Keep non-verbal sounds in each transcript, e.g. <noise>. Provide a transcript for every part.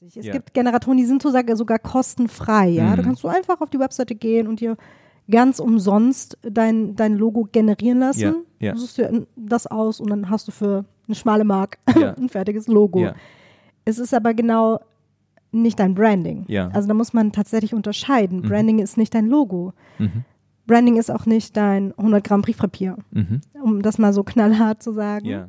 Es ja. gibt Generatoren, die sind sogar, sogar kostenfrei. Ja? Mhm. Du kannst so einfach auf die Webseite gehen und dir ganz umsonst dein, dein Logo generieren lassen. Ja. Ja. Du suchst dir das aus und dann hast du für eine schmale Mark <laughs> ein fertiges Logo. Es ist aber genau nicht dein Branding. Also da muss man tatsächlich unterscheiden. Mhm. Branding ist nicht dein Logo. Mhm. Branding ist auch nicht dein 100 Gramm Briefpapier, mhm. um das mal so knallhart zu sagen. Ja.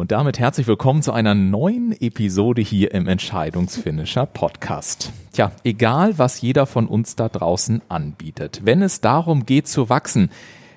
Und damit herzlich willkommen zu einer neuen Episode hier im Entscheidungsfinisher Podcast. Tja, egal was jeder von uns da draußen anbietet, wenn es darum geht zu wachsen,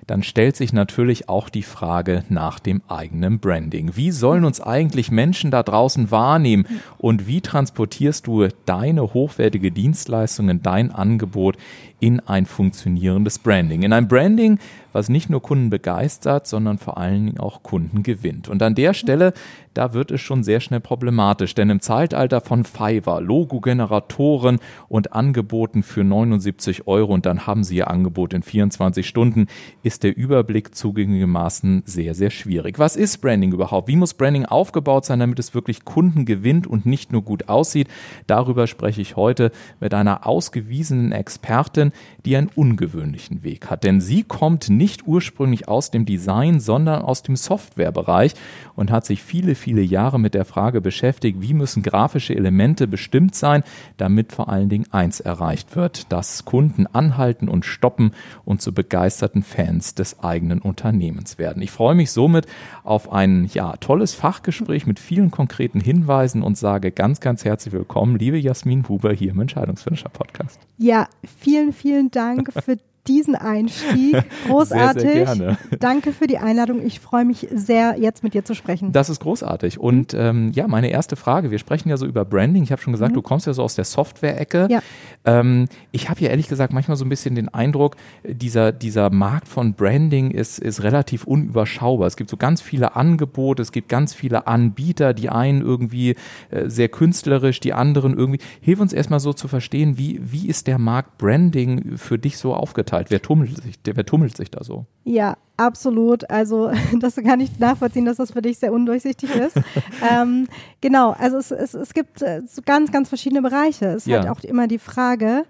dann stellt sich natürlich auch die Frage nach dem eigenen Branding. Wie sollen uns eigentlich Menschen da draußen wahrnehmen und wie transportierst du deine hochwertige Dienstleistungen, dein Angebot in ein funktionierendes Branding? In ein Branding, was nicht nur Kunden begeistert, sondern vor allen Dingen auch Kunden gewinnt. Und an der Stelle, da wird es schon sehr schnell problematisch, denn im Zeitalter von Fiverr, Logo-Generatoren und Angeboten für 79 Euro und dann haben sie ihr Angebot in 24 Stunden, ist der Überblick zugegebenermaßen sehr, sehr schwierig. Was ist Branding überhaupt? Wie muss Branding aufgebaut sein, damit es wirklich Kunden gewinnt und nicht nur gut aussieht? Darüber spreche ich heute mit einer ausgewiesenen Expertin, die einen ungewöhnlichen Weg hat, denn sie kommt nicht ursprünglich aus dem Design, sondern aus dem Softwarebereich und hat sich viele, viele Jahre mit der Frage beschäftigt, wie müssen grafische Elemente bestimmt sein, damit vor allen Dingen eins erreicht wird, dass Kunden anhalten und stoppen und zu begeisterten Fans des eigenen Unternehmens werden. Ich freue mich somit auf ein ja, tolles Fachgespräch mit vielen konkreten Hinweisen und sage ganz, ganz herzlich willkommen, liebe Jasmin Huber hier im Entscheidungsfinisher Podcast. Ja, vielen, vielen Dank für diesen Einstieg. Großartig. <laughs> Sehr, sehr gerne. Danke für die Einladung. Ich freue mich sehr, jetzt mit dir zu sprechen. Das ist großartig. Und ähm, ja, meine erste Frage. Wir sprechen ja so über Branding. Ich habe schon gesagt, mhm. du kommst ja so aus der Software-Ecke. Ja. Ähm, ich habe ja ehrlich gesagt manchmal so ein bisschen den Eindruck, dieser, dieser Markt von Branding ist, ist relativ unüberschaubar. Es gibt so ganz viele Angebote, es gibt ganz viele Anbieter, die einen irgendwie äh, sehr künstlerisch, die anderen irgendwie. Hilf uns erstmal so zu verstehen, wie, wie ist der Markt Branding für dich so aufgeteilt? Aufgeteilt? Wer tummelt sich, wer tummelt sich da so? Ja, absolut. Also <laughs> das kann ich nachvollziehen, dass das für dich sehr undurchsichtig ist. <laughs> ähm, genau, also es, es, es gibt äh, so ganz, ganz verschiedene Bereiche. Es ist ja. halt auch immer die Frage,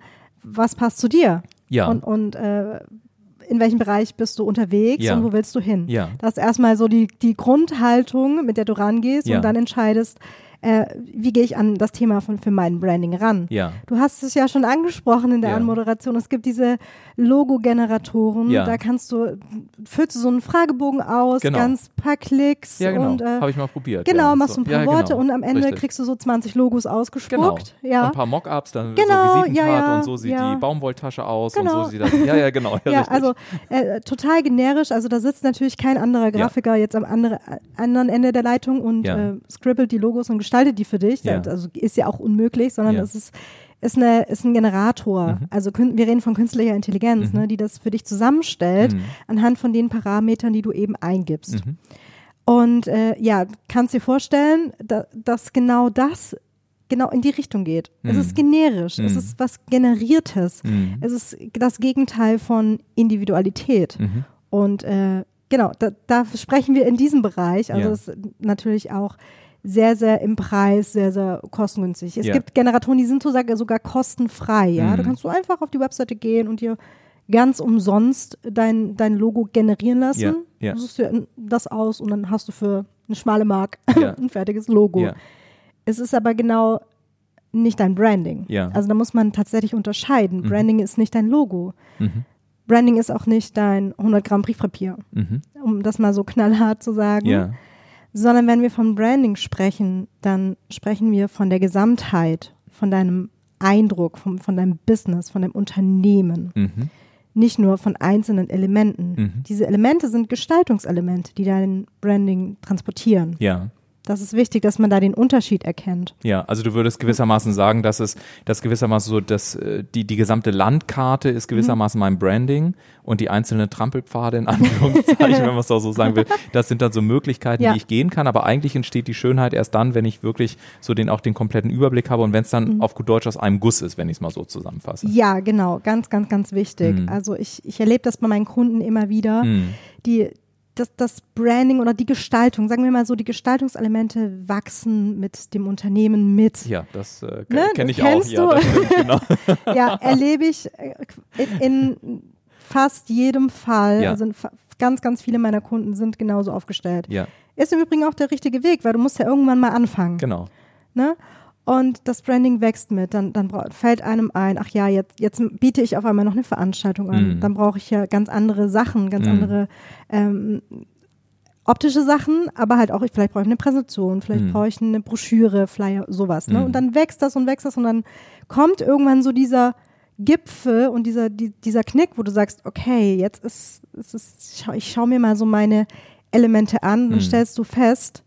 was passt zu dir? Ja. Und, und äh, in welchem Bereich bist du unterwegs ja. und wo willst du hin? Ja. Das ist erstmal so die, die Grundhaltung, mit der du rangehst ja. und dann entscheidest, äh, wie gehe ich an das Thema von, für mein Branding ran? Ja. Du hast es ja schon angesprochen in der ja. Anmoderation. Es gibt diese Logo-Generatoren. Ja. Da kannst du, füllst du so einen Fragebogen aus, genau. ganz paar Klicks. Ja, genau. Äh, Habe ich mal probiert. Genau, ja, machst so. ein paar ja, Worte genau. und am Ende Richtig. kriegst du so 20 Logos ausgespuckt. Genau. Ja. ein paar Mockups, dann genau, so Visitenkarte und so sieht die Baumwolltasche aus genau. und so sieht das. Ja, ja, genau. Ja, <laughs> also äh, total generisch. Also da sitzt natürlich kein anderer Grafiker jetzt am andere, anderen Ende der Leitung und äh, scribbelt die Logos und gestaltet die für dich. Also ist ja auch unmöglich, sondern es ist ist, eine, ist ein Generator. Mhm. Also wir reden von künstlicher Intelligenz, mhm. ne, die das für dich zusammenstellt mhm. anhand von den Parametern, die du eben eingibst. Mhm. Und äh, ja, kannst dir vorstellen, da, dass genau das genau in die Richtung geht. Es ist mhm. generisch, es mhm. ist was Generiertes. Es ist das Gegenteil von Individualität. Und äh, genau, da, da, sprechen wir in diesem Bereich. Also ja. ist natürlich auch sehr, sehr im Preis, sehr, sehr kostengünstig. Es ja. gibt Generatoren, die sind sogar, sogar kostenfrei. Ja? Mhm. Da kannst du einfach auf die Webseite gehen und dir ganz umsonst dein, dein Logo generieren lassen. Ja. Ja. Du suchst dir das aus und dann hast du für eine schmale Mark <laughs> ein fertiges Logo. Es ist aber genau nicht dein Branding. Also da muss man tatsächlich unterscheiden. Mhm. Branding ist nicht dein Logo. Mhm. Branding ist auch nicht dein 100 Gramm Briefpapier, mhm. um das mal so knallhart zu sagen. Sondern wenn wir von Branding sprechen, dann sprechen wir von der Gesamtheit, von deinem Eindruck, von, von deinem Business, von deinem Unternehmen. Mhm. Nicht nur von einzelnen Elementen. Mhm. Diese Elemente sind Gestaltungselemente, die dein Branding transportieren. Ja. Das ist wichtig, dass man da den Unterschied erkennt. Ja, also du würdest gewissermaßen sagen, dass es, dass gewissermaßen so, dass äh, die, die gesamte Landkarte ist gewissermaßen mein Branding und die einzelnen Trampelpfade in <laughs> Anführungszeichen, wenn man es auch so sagen will, das sind dann so Möglichkeiten, ja. die ich gehen kann, aber eigentlich entsteht die Schönheit erst dann, wenn ich wirklich so den auch den kompletten Überblick habe und wenn es dann mhm. auf gut Deutsch aus einem Guss ist, wenn ich es mal so zusammenfasse. Ja, genau, ganz, ganz, ganz wichtig. Mhm. Also ich, ich erlebe das bei meinen Kunden immer wieder, mhm. die, das, das Branding oder die Gestaltung, sagen wir mal so, die Gestaltungselemente wachsen mit dem Unternehmen mit. Ja, das äh, ne? kenne ich auch. Ja, stimmt, genau. <laughs> ja, erlebe ich äh, in, in fast jedem Fall. Ja. Also ganz, ganz viele meiner Kunden sind genauso aufgestellt. Ja. Ist im Übrigen auch der richtige Weg, weil du musst ja irgendwann mal anfangen. Genau. Ne? Und das Branding wächst mit. Dann, dann fällt einem ein, ach ja, jetzt, jetzt biete ich auf einmal noch eine Veranstaltung an. Mm. Dann brauche ich ja ganz andere Sachen, ganz mm. andere ähm, optische Sachen, aber halt auch, vielleicht brauche ich eine Präsentation, vielleicht mm. brauche ich eine Broschüre, Flyer, sowas. Ne? Und dann wächst das und wächst das und dann kommt irgendwann so dieser Gipfel und dieser, die, dieser Knick, wo du sagst, okay, jetzt ist, ist, ist ich schaue mir mal so meine Elemente an, dann stellst du fest,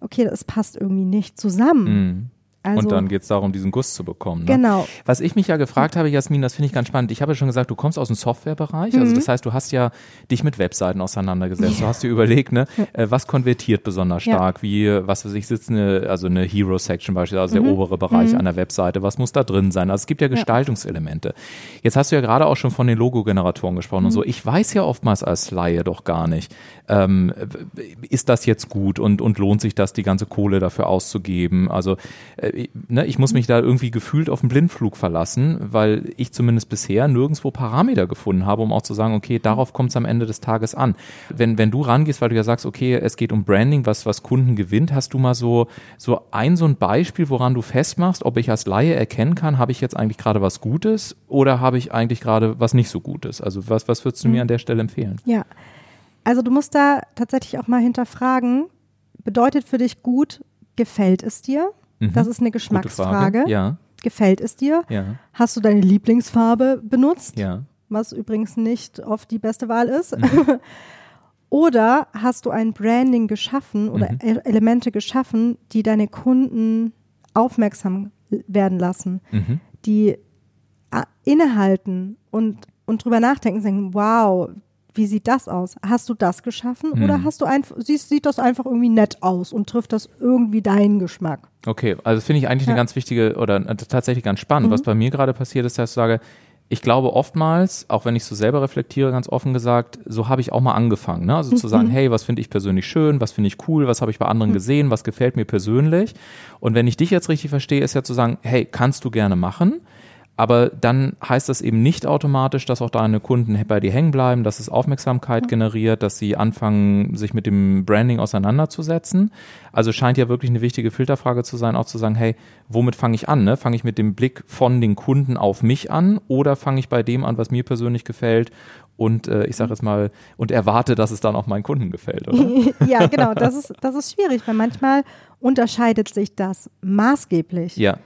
okay, das passt irgendwie nicht zusammen. Also, und dann geht es darum, diesen Guss zu bekommen. Ne? Genau. Was ich mich ja gefragt habe, Jasmin, das finde ich ganz spannend. Ich habe ja schon gesagt, du kommst aus dem Softwarebereich. Also mhm. Also das heißt, du hast ja dich mit Webseiten auseinandergesetzt. Ja. Du hast dir überlegt, ne, äh, was konvertiert besonders stark, ja. wie, was weiß ich, sitzt eine, also eine Hero-Section beispielsweise, also mhm. der obere Bereich mhm. einer Webseite. Was muss da drin sein? Also es gibt ja Gestaltungselemente. Jetzt hast du ja gerade auch schon von den Logo-Generatoren gesprochen und so. Mhm. Ich weiß ja oftmals als Laie doch gar nicht, ähm, ist das jetzt gut und, und lohnt sich das, die ganze Kohle dafür auszugeben? Also äh, ne, ich muss mich da irgendwie gefühlt auf den Blindflug verlassen, weil ich zumindest bisher nirgendwo Parameter gefunden habe, um auch zu sagen, okay, darauf kommt es am Ende des Tages an. Wenn, wenn du rangehst, weil du ja sagst, okay, es geht um Branding, was, was Kunden gewinnt, hast du mal so, so ein, so ein Beispiel, woran du festmachst, ob ich als Laie erkennen kann, habe ich jetzt eigentlich gerade was Gutes oder habe ich eigentlich gerade was nicht so Gutes? Also was, was würdest du mir mhm. an der Stelle empfehlen? Ja, also du musst da tatsächlich auch mal hinterfragen, bedeutet für dich gut, gefällt es dir? Mhm. Das ist eine Geschmacksfrage. Ja. Gefällt es dir? Ja. Hast du deine Lieblingsfarbe benutzt? Ja. Was übrigens nicht oft die beste Wahl ist. Mhm. <laughs> oder hast du ein Branding geschaffen oder mhm. E-, Elemente geschaffen, die deine Kunden aufmerksam werden lassen, mhm. die innehalten und, und drüber nachdenken, sagen, wow, wie sieht das aus? Hast du das geschaffen hm. oder hast du einfach, siehst, sieht das einfach irgendwie nett aus und trifft das irgendwie deinen Geschmack? Okay, also finde ich eigentlich ja. eine ganz wichtige oder äh, tatsächlich ganz spannend. Mhm. Was bei mir gerade passiert ist, dass ich sage, ich glaube oftmals, auch wenn ich so selber reflektiere, ganz offen gesagt, so habe ich auch mal angefangen. Ne? Also mhm. zu sagen, hey, was finde ich persönlich schön, was finde ich cool, was habe ich bei anderen mhm. gesehen, was gefällt mir persönlich. Und wenn ich dich jetzt richtig verstehe, ist ja zu sagen, hey, kannst du gerne machen. Aber dann heißt das eben nicht automatisch, dass auch deine Kunden bei dir hängen bleiben, dass es Aufmerksamkeit generiert, dass sie anfangen, sich mit dem Branding auseinanderzusetzen. Also scheint ja wirklich eine wichtige Filterfrage zu sein, auch zu sagen, hey, womit fange ich an? Ne? Fange ich mit dem Blick von den Kunden auf mich an oder fange ich bei dem an, was mir persönlich gefällt und äh, ich sage jetzt mal, und erwarte, dass es dann auch meinen Kunden gefällt, oder? <laughs> ja, genau, das <laughs> ist, das ist schwierig, weil manchmal unterscheidet sich das maßgeblich. Ja.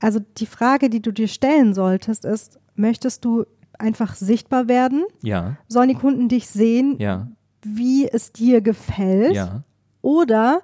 Also die Frage, die du dir stellen solltest, ist, möchtest du einfach sichtbar werden? Ja. Sollen die Kunden dich sehen, ja. wie es dir gefällt? Ja. Oder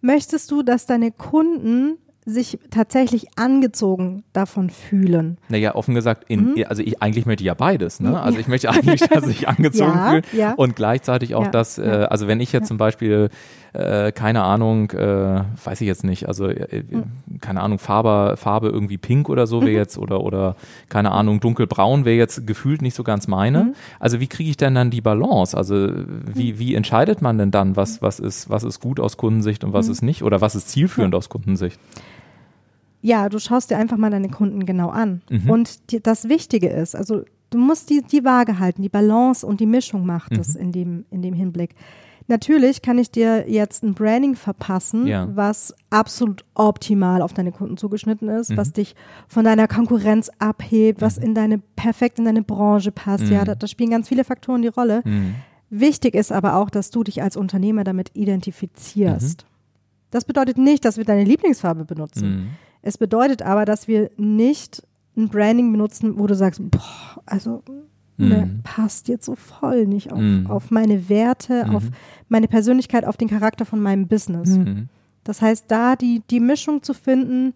möchtest du, dass deine Kunden sich tatsächlich angezogen davon fühlen. Naja, offen gesagt, in, mhm. also ich eigentlich möchte ja beides. Ne? Also ich möchte <laughs> eigentlich, dass sich angezogen ja, fühlen ja. und gleichzeitig auch, ja, dass, äh, also wenn ich jetzt zum Beispiel, äh, keine Ahnung, äh, weiß ich jetzt nicht, also äh, mhm. keine Ahnung, Farbe, Farbe irgendwie pink oder so wäre mhm. jetzt oder oder keine Ahnung, dunkelbraun wäre jetzt gefühlt nicht so ganz meine. Mhm. Also wie kriege ich denn dann die Balance? Also wie, mhm. wie entscheidet man denn dann, was, was ist, was ist gut aus Kundensicht und was ist nicht oder was ist zielführend aus Kundensicht? Ja, du schaust dir einfach mal deine Kunden genau an. Mhm. Und die, das Wichtige ist, also du musst die, die Waage halten, die Balance und die Mischung macht mhm. es in dem, in dem Hinblick. Natürlich kann ich dir jetzt ein Branding verpassen, ja. was absolut optimal auf deine Kunden zugeschnitten ist, mhm. was dich von deiner Konkurrenz abhebt, was mhm. in deine perfekt in deine Branche passt. Ja, mhm. da, da, spielen ganz viele Faktoren die Rolle. Mhm. Wichtig ist aber auch, dass du dich als Unternehmer damit identifizierst. Das bedeutet nicht, dass wir deine Lieblingsfarbe benutzen. Es bedeutet aber, dass wir nicht ein Branding benutzen, wo du sagst, boah, also. Ne, passt jetzt so voll nicht auf, mm. auf meine Werte, mm. auf meine Persönlichkeit, auf den Charakter von meinem Business. Mhm. Das heißt, da die, die Mischung zu finden,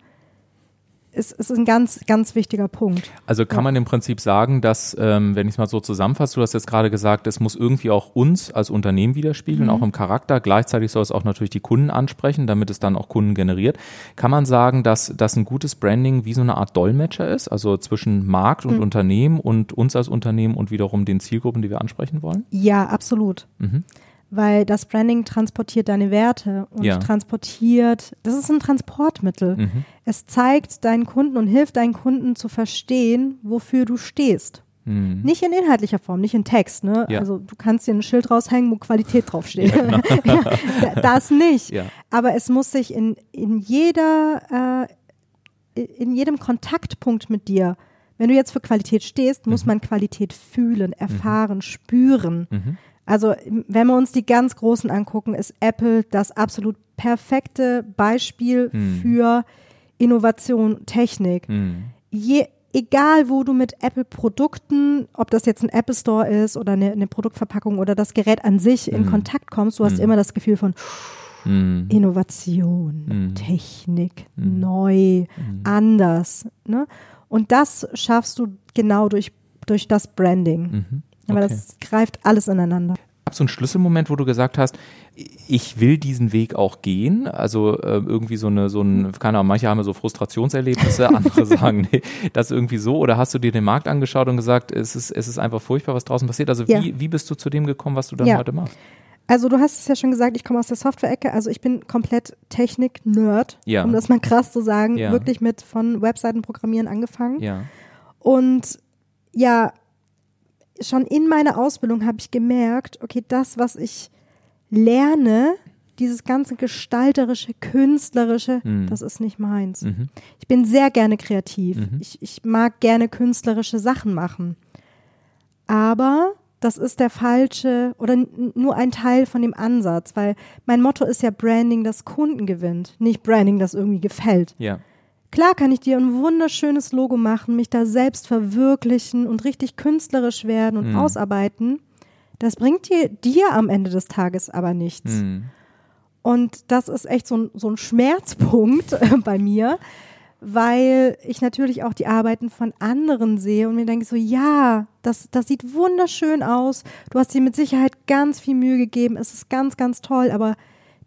ist, ist ein ganz, ganz wichtiger Punkt. Also kann ja. man im Prinzip sagen, dass, ähm, wenn ich es mal so zusammenfasse, du hast jetzt gerade gesagt, es muss irgendwie auch uns als Unternehmen widerspiegeln, mhm. auch im Charakter. Gleichzeitig soll es auch natürlich die Kunden ansprechen, damit es dann auch Kunden generiert. Kann man sagen, dass, dass ein gutes Branding wie so eine Art Dolmetscher ist, also zwischen Markt und mhm. Unternehmen und uns als Unternehmen und wiederum den Zielgruppen, die wir ansprechen wollen? Ja, absolut. Mhm weil das Branding transportiert deine Werte und ja. transportiert, das ist ein Transportmittel. Mhm. Es zeigt deinen Kunden und hilft deinen Kunden zu verstehen, wofür du stehst. Mhm. Nicht in inhaltlicher Form, nicht in Text. Ne? Ja. Also du kannst dir ein Schild raushängen, wo Qualität draufsteht. <laughs> Ja, genau. <laughs> das nicht. Aber es muss sich in, in jeder, äh, in jedem Kontaktpunkt mit dir, wenn du jetzt für Qualität stehst, muss mhm. man Qualität fühlen, erfahren, spüren. Mhm. Also wenn wir uns die ganz großen angucken, ist Apple das absolut perfekte Beispiel hm. für Innovation, Technik. Hm. Je, egal wo du mit Apple-Produkten, ob das jetzt ein Apple Store ist oder eine, eine Produktverpackung oder das Gerät an sich in hm. Kontakt kommst, du hast hm. immer das Gefühl von hm. Innovation. Technik, neu, anders. Ne? Und das schaffst du genau durch, durch das Branding. Aber okay. das greift alles ineinander. Gab es so einen Schlüsselmoment, wo du gesagt hast, ich will diesen Weg auch gehen? Also äh, irgendwie so eine, so ein, keine Ahnung, manche haben ja so Frustrationserlebnisse, <laughs> andere sagen, nee, das irgendwie so. Oder hast du dir den Markt angeschaut und gesagt, es ist, es ist einfach furchtbar, was draußen passiert? Also ja. wie, wie bist du zu dem gekommen, was du dann ja. heute machst? Also du hast es ja schon gesagt, ich komme aus der Software-Ecke, also ich bin komplett Technik-Nerd, ja. um das mal krass zu sagen, ja. wirklich mit von Webseiten programmieren angefangen. Ja. Und ja, schon in meiner Ausbildung habe ich gemerkt, okay, das, was ich lerne, dieses ganze gestalterische, künstlerische, mhm. das ist nicht meins. Mhm. Ich bin sehr gerne kreativ. Mhm. Ich, ich mag gerne künstlerische Sachen machen. Aber das ist der falsche oder nur ein Teil von dem Ansatz, weil mein Motto ist ja Branding, das Kunden gewinnt, nicht Branding, das irgendwie gefällt. Ja. Klar kann ich dir ein wunderschönes Logo machen, mich da selbst verwirklichen und richtig künstlerisch werden und mhm. ausarbeiten. Das bringt dir, dir am Ende des Tages aber nichts. Mhm. Und das ist echt so ein, so ein Schmerzpunkt äh, bei mir, weil ich natürlich auch die Arbeiten von anderen sehe und mir denke so, ja, das, das sieht wunderschön aus. Du hast dir mit Sicherheit ganz viel Mühe gegeben. Es ist ganz, ganz toll. Aber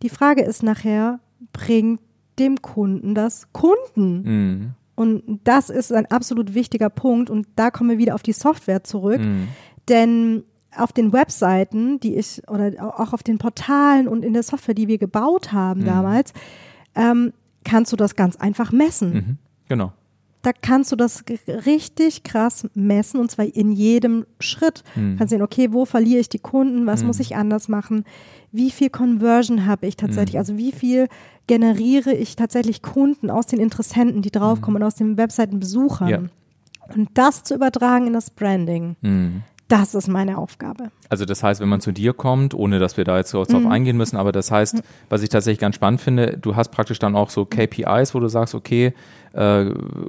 die Frage ist nachher, bringt dem Kunden das Kunden. Mhm. Und das ist ein absolut wichtiger Punkt. Und da kommen wir wieder auf die Software zurück. Mhm. Denn auf den Webseiten, die ich, oder auch auf den Portalen und in der Software, die wir gebaut haben mhm. damals, ähm, kannst du das ganz einfach messen. Mhm. Genau. Da kannst du das richtig krass messen und zwar in jedem Schritt. Mhm. Kannst sehen, okay, wo verliere ich die Kunden, was mhm. muss ich anders machen, wie viel Conversion habe ich tatsächlich, mhm. also wie viel generiere ich tatsächlich Kunden aus den Interessenten, die draufkommen mhm. und aus den Webseitenbesuchern. Ja. Und das zu übertragen in das Branding. Mhm. Das ist meine Aufgabe. Also das heißt, wenn man zu dir kommt, ohne dass wir da jetzt so drauf mhm. eingehen müssen, aber das heißt, mhm. was ich tatsächlich ganz spannend finde, du hast praktisch dann auch so KPIs, wo du sagst, okay, äh,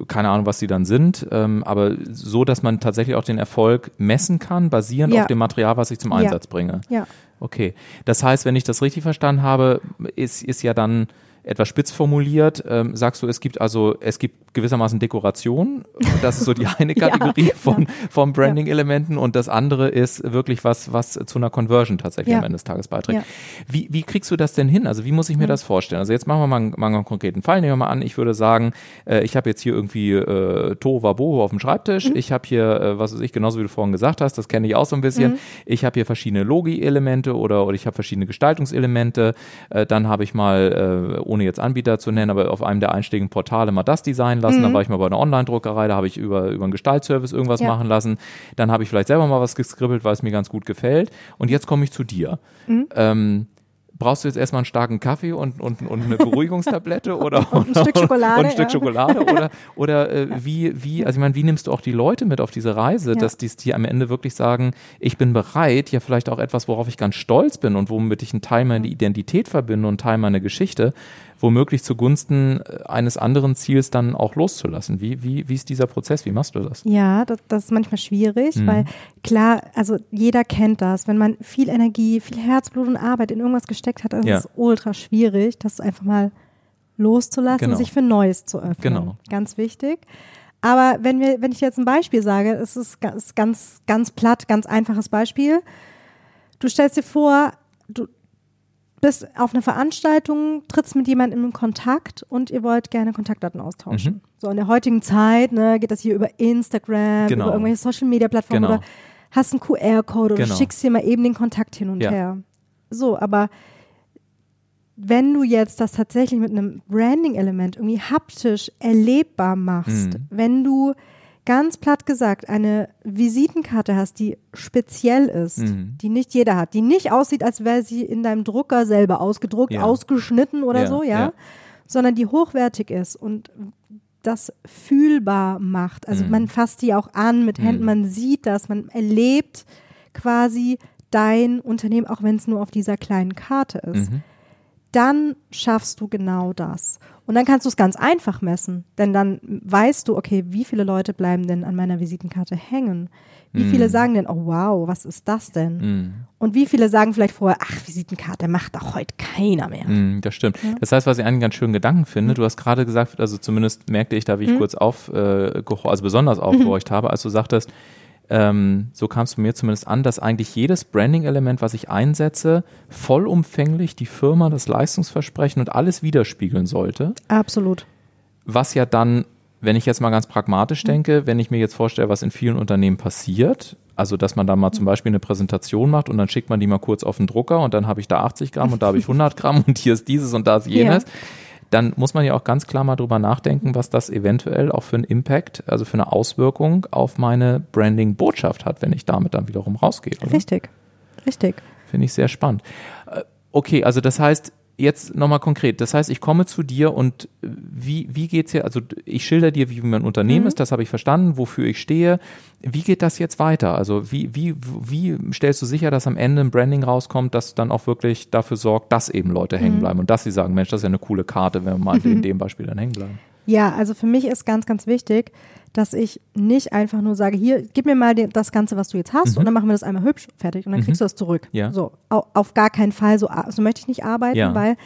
keine Ahnung, was die dann sind, ähm, aber so, dass man tatsächlich auch den Erfolg messen kann, basierend ja. auf dem Material, was ich zum Einsatz ja. bringe. Ja. Okay. Das heißt, wenn ich das richtig verstanden habe, ist, ist ja dann etwas spitz formuliert, ähm, sagst du, es gibt also, es gibt gewissermaßen Dekoration. Das ist so die eine <laughs> Kategorie ja, von, ja. von Branding-Elementen und das andere ist wirklich was, was zu einer Conversion tatsächlich ja. am Ende des Tages beiträgt. Wie, wie kriegst du das denn hin? Also wie muss ich mir das vorstellen? Also jetzt machen wir mal, einen, mal einen konkreten Fall. Nehmen wir mal an, ich würde sagen, äh, ich habe jetzt hier irgendwie äh, Tova Boho auf dem Schreibtisch. Mhm. Ich habe hier, äh, was weiß ich, genauso wie du vorhin gesagt hast, das kenne ich auch so ein bisschen. Mhm. Ich habe hier verschiedene Logi-Elemente oder, oder ich habe verschiedene Gestaltungselemente. Äh, dann habe ich mal äh, ohne jetzt Anbieter zu nennen, aber auf einem der einschlägigen Portale mal das designen lassen. Mhm. Dann war ich mal bei einer Online-Druckerei, da habe ich über, über einen Gestaltservice irgendwas ja. machen lassen. Dann habe ich vielleicht selber mal was geskribbelt, weil es mir ganz gut gefällt. Und jetzt komme ich zu dir. Mhm. Ähm, brauchst du jetzt erstmal einen starken Kaffee und, und, und eine Beruhigungstablette <laughs> oder, und ein Stück Schokolade, und ein Stück ja. Schokolade oder, <laughs> oder äh, wie, wie, also ich meine, wie nimmst du auch die Leute mit auf diese Reise, ja. dass die, die am Ende wirklich sagen, ich bin bereit, ja vielleicht auch etwas, worauf ich ganz stolz bin und womit ich einen Teil meiner Identität verbinde und einen Teil meiner Geschichte, womöglich zugunsten äh, eines anderen Ziels dann auch loszulassen. Wie, wie, wie ist dieser Prozess? Wie machst du das? Ja, das, das ist manchmal schwierig, mhm. weil klar, also jeder kennt das. Wenn man viel Energie, viel Herzblut und Arbeit in irgendwas gesteckt hat, dann ja. ist es ultra schwierig, das einfach mal loszulassen genau. und sich für Neues zu öffnen. Genau. Ganz wichtig. Aber wenn wir, wenn ich jetzt ein Beispiel sage, es ist ganz, ganz, ganz platt, ganz einfaches Beispiel. Du stellst dir vor, du, bist auf einer Veranstaltung, trittst mit jemandem in Kontakt und ihr wollt gerne Kontaktdaten austauschen. Mhm. So in der heutigen Zeit ne, geht das hier über Instagram, genau. über irgendwelche Social Media Plattformen genau. oder hast einen QR-Code oder genau. schickst dir mal eben den Kontakt hin und ja. her. So, aber wenn du jetzt das tatsächlich mit einem Branding-Element irgendwie haptisch erlebbar machst, mhm. wenn du ganz platt gesagt eine Visitenkarte hast, die speziell ist, mhm. die nicht jeder hat, die nicht aussieht, als wäre sie in deinem Drucker selber ausgedruckt, ja. ausgeschnitten oder ja, so, ja? ja, sondern die hochwertig ist und das fühlbar macht. Also mhm. man fasst die auch an mit Händen, mhm. man sieht das, man erlebt quasi dein Unternehmen, auch wenn es nur auf dieser kleinen Karte ist. Mhm. Dann schaffst du genau das. Und dann kannst du es ganz einfach messen, denn dann weißt du, okay, wie viele Leute bleiben denn an meiner Visitenkarte hängen? Wie mm. viele sagen denn, oh wow, was ist das denn? Mm. Und wie viele sagen vielleicht vorher, ach, Visitenkarte macht doch heute keiner mehr. Mm, das stimmt. Ja? Das heißt, was ich einen ganz schönen Gedanken finde, mhm. du hast gerade gesagt, also zumindest merkte ich da, wie ich mhm. kurz auf, äh, also besonders aufgehorcht habe, als du sagtest, ähm, so kam es mir zumindest an, dass eigentlich jedes Branding-Element, was ich einsetze, vollumfänglich die Firma, das Leistungsversprechen und alles widerspiegeln sollte. Absolut. Was ja dann, wenn ich jetzt mal ganz pragmatisch denke, wenn ich mir jetzt vorstelle, was in vielen Unternehmen passiert, also dass man da mal zum Beispiel eine Präsentation macht und dann schickt man die mal kurz auf den Drucker und dann habe ich da 80 Gramm und da habe ich 100 Gramm und hier ist dieses und da ist jenes. Ja dann muss man ja auch ganz klar mal drüber nachdenken, was das eventuell auch für einen Impact, also für eine Auswirkung auf meine Branding-Botschaft hat, wenn ich damit dann wiederum rausgehe. Oder? Richtig, richtig. Finde ich sehr spannend. Äh, okay, also das heißt, jetzt nochmal konkret. Das heißt, ich komme zu dir und wie, wie geht's hier? Also ich schilder dir, wie mein Unternehmen mhm. ist, das habe ich verstanden, wofür ich stehe. Wie geht das jetzt weiter? Also wie, wie, wie stellst du sicher, dass am Ende ein Branding rauskommt, das dann auch wirklich dafür sorgt, dass eben Leute hängen mhm. bleiben und dass sie sagen, Mensch, das ist ja eine coole Karte, wenn wir mal mhm. <laughs> in dem Beispiel dann hängen bleiben. Ja, also für mich ist ganz, ganz wichtig, dass ich nicht einfach nur sage, hier, gib mir mal das Ganze, was du jetzt hast, mhm. und dann machen wir das einmal hübsch, fertig, und dann mhm. kriegst du das zurück. Ja. So, auf gar keinen Fall, so, so möchte ich nicht arbeiten, ja. weil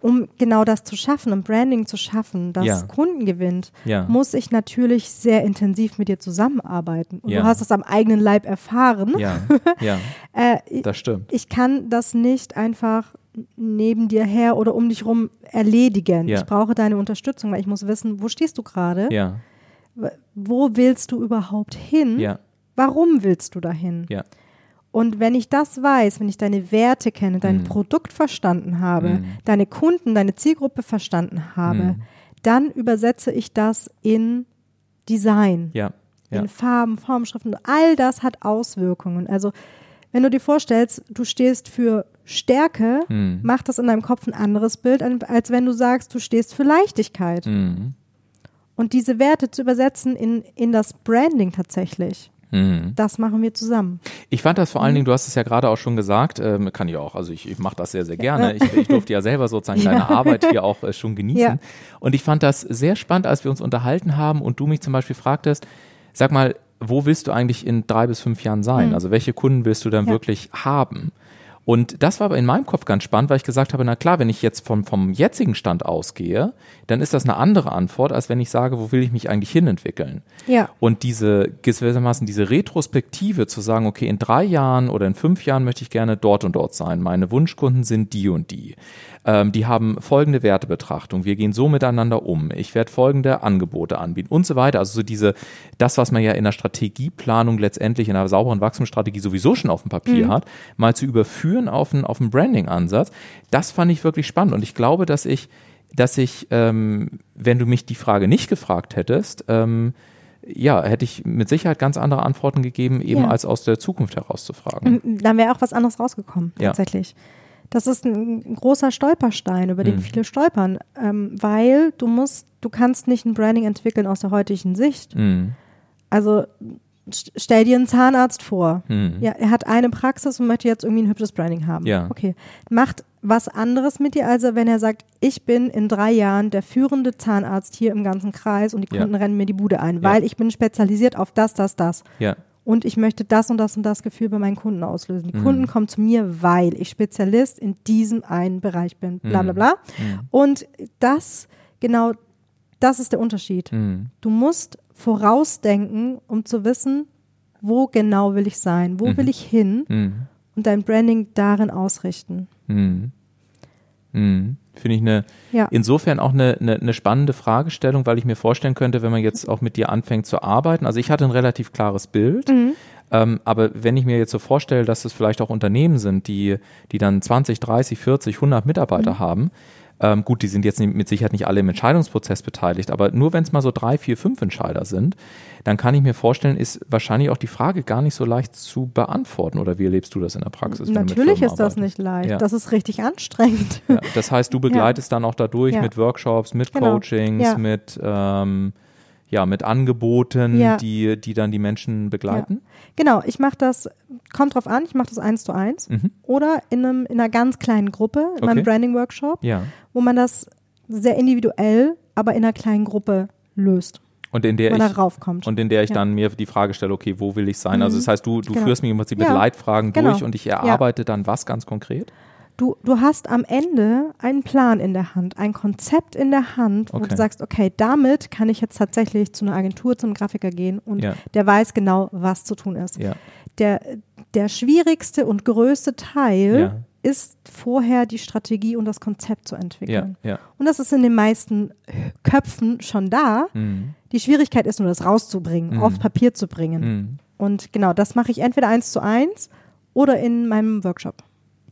um genau das zu schaffen, um Branding zu schaffen, das ja. Kunden gewinnt, ja. muss ich natürlich sehr intensiv mit dir zusammenarbeiten. Und ja. du hast das am eigenen Leib erfahren. Ja, <laughs> ja. äh, das stimmt. Ich kann das nicht einfach neben dir her oder um dich rum erledigen. Ich brauche deine Unterstützung, weil ich muss wissen, wo stehst du gerade? Ja wo willst du überhaupt hin? Ja. Warum willst du dahin? Ja. Und wenn ich das weiß, wenn ich deine Werte kenne, dein mm. Produkt verstanden habe, mm. deine Kunden, deine Zielgruppe verstanden habe, mm. dann übersetze ich das in Design, ja. Ja. in Farben, Formschriften. All das hat Auswirkungen. Also wenn du dir vorstellst, du stehst für Stärke, mm. macht das in deinem Kopf ein anderes Bild, als wenn du sagst, du stehst für Leichtigkeit. Mm und diese Werte zu übersetzen in, in das Branding tatsächlich. Mhm. Das machen wir zusammen. Ich fand das vor allen Dingen, du hast es ja gerade auch schon gesagt, ähm, kann ich auch, also ich, ich mache das sehr, sehr gerne. Ich, ich durfte ja selber sozusagen <laughs> ja. deine Arbeit hier auch äh, schon genießen. Ja. Und ich fand das sehr spannend, als wir uns unterhalten haben und du mich zum Beispiel fragtest, sag mal, wo willst du eigentlich in drei bis fünf Jahren sein? Mhm. Also welche Kunden willst du dann ja. wirklich haben? Und das war aber in meinem Kopf ganz spannend, weil ich gesagt habe, na klar, wenn ich jetzt vom, vom jetzigen Stand ausgehe, dann ist das eine andere Antwort, als wenn ich sage, wo will ich mich eigentlich hinentwickeln? Ja. Und diese, gewissermaßen diese Retrospektive zu sagen, okay, in drei Jahren oder in fünf Jahren möchte ich gerne dort und dort sein. Meine Wunschkunden sind die und die. Ähm, die haben folgende Wertebetrachtung. Wir gehen so miteinander um. Ich werde folgende Angebote anbieten und so weiter. Also so diese, das, was man ja in der Strategieplanung letztendlich in einer sauberen Wachstumsstrategie sowieso schon auf dem Papier mhm. hat, mal zu überführen auf einen, auf einen Branding-Ansatz. Das fand ich wirklich spannend und ich glaube, dass ich, dass ich, ähm, wenn du mich die Frage nicht gefragt hättest, ähm, ja, hätte ich mit Sicherheit ganz andere Antworten gegeben, eben ja. als aus der Zukunft herauszufragen. Dann wäre auch was anderes rausgekommen, tatsächlich. Ja. Das ist ein großer Stolperstein, über den mhm. viele stolpern, ähm, weil du musst, du kannst nicht ein Branding entwickeln aus der heutigen Sicht. Mhm. Also stell dir einen Zahnarzt vor. Mhm. Ja, er hat eine Praxis und möchte jetzt irgendwie ein hübsches Branding haben. Ja. Okay. Macht was anderes mit dir, also wenn er sagt, ich bin in drei Jahren der führende Zahnarzt hier im ganzen Kreis und die Kunden ja. rennen mir die Bude ein, weil ich bin spezialisiert auf das, das, das. Ja. Und ich möchte das und das und das Gefühl bei meinen Kunden auslösen. Die mhm. Kunden kommen zu mir, weil ich Spezialist in diesem einen Bereich bin. Bla bla mhm. bla. Mhm. Und das, genau, das ist der Unterschied. Mhm. Du musst vorausdenken, um zu wissen, wo genau will ich sein, wo mhm. will ich hin mhm. und dein Branding darin ausrichten. Mhm. Finde ich eine, ja. insofern auch eine, eine, eine, spannende Fragestellung, weil ich mir vorstellen könnte, wenn man jetzt auch mit dir anfängt zu arbeiten, also ich hatte ein relativ klares Bild, mhm. ähm, aber wenn ich mir jetzt so vorstelle, dass es vielleicht auch Unternehmen sind, die, die dann 20, 30, 40, 100 Mitarbeiter mhm. haben, ähm, gut, die sind jetzt mit Sicherheit nicht alle im Entscheidungsprozess beteiligt, aber nur wenn es mal so drei, vier, fünf Entscheider sind, dann kann ich mir vorstellen, ist wahrscheinlich auch die Frage gar nicht so leicht zu beantworten. Oder wie erlebst du das in der Praxis? Natürlich ist das nicht leicht. Ja. Das ist richtig anstrengend. Ja, das heißt, du begleitest dann auch dadurch mit Workshops, mit genau. Coachings, mit ähm, ja, mit Angeboten, ja. die, die dann die Menschen begleiten? Ja. Genau, ich mache das, kommt drauf an, ich mache das eins zu eins mhm. oder in, einem, in einer ganz kleinen Gruppe, in okay. meinem Branding-Workshop, ja. wo man das sehr individuell, aber in einer kleinen Gruppe löst. Und in der ich, raufkommt. Und in der ich ja. dann mir die Frage stelle, okay, wo will ich sein? Mhm. Also das heißt, du, du genau. führst mich im Prinzip mit Leitfragen genau. durch und ich erarbeite dann was ganz konkret? Du, du hast am Ende einen Plan in der Hand, ein Konzept in der Hand, wo okay. du sagst, okay, damit kann ich jetzt tatsächlich zu einer Agentur, zum Grafiker gehen und ja. der weiß genau, was zu tun ist. Ja. Der, der schwierigste und größte Teil ja. ist vorher die Strategie und das Konzept zu entwickeln. Und das ist in den meisten Köpfen schon da. Mhm. Die Schwierigkeit ist nur, das rauszubringen, mhm. auf Papier zu bringen. Mhm. Und genau, das mache ich entweder eins zu eins oder in meinem Workshop.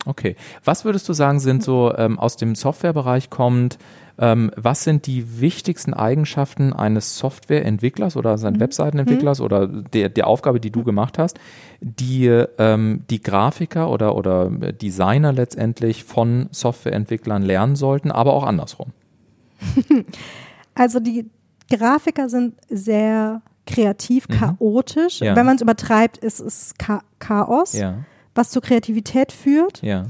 Okay. Was würdest du sagen, sind so ähm, aus dem Softwarebereich kommt, ähm, was sind die wichtigsten Eigenschaften eines Softwareentwicklers oder eines mhm. Webseitenentwicklers mhm. oder der, der Aufgabe, die du mhm. gemacht hast, die ähm, die Grafiker oder, oder Designer letztendlich von Softwareentwicklern lernen sollten, aber auch andersrum? <laughs> Also die Grafiker sind sehr kreativ, mhm. chaotisch. Ja. Wenn man es übertreibt, ist es Chaos. Ja was zur Kreativität führt. Ja.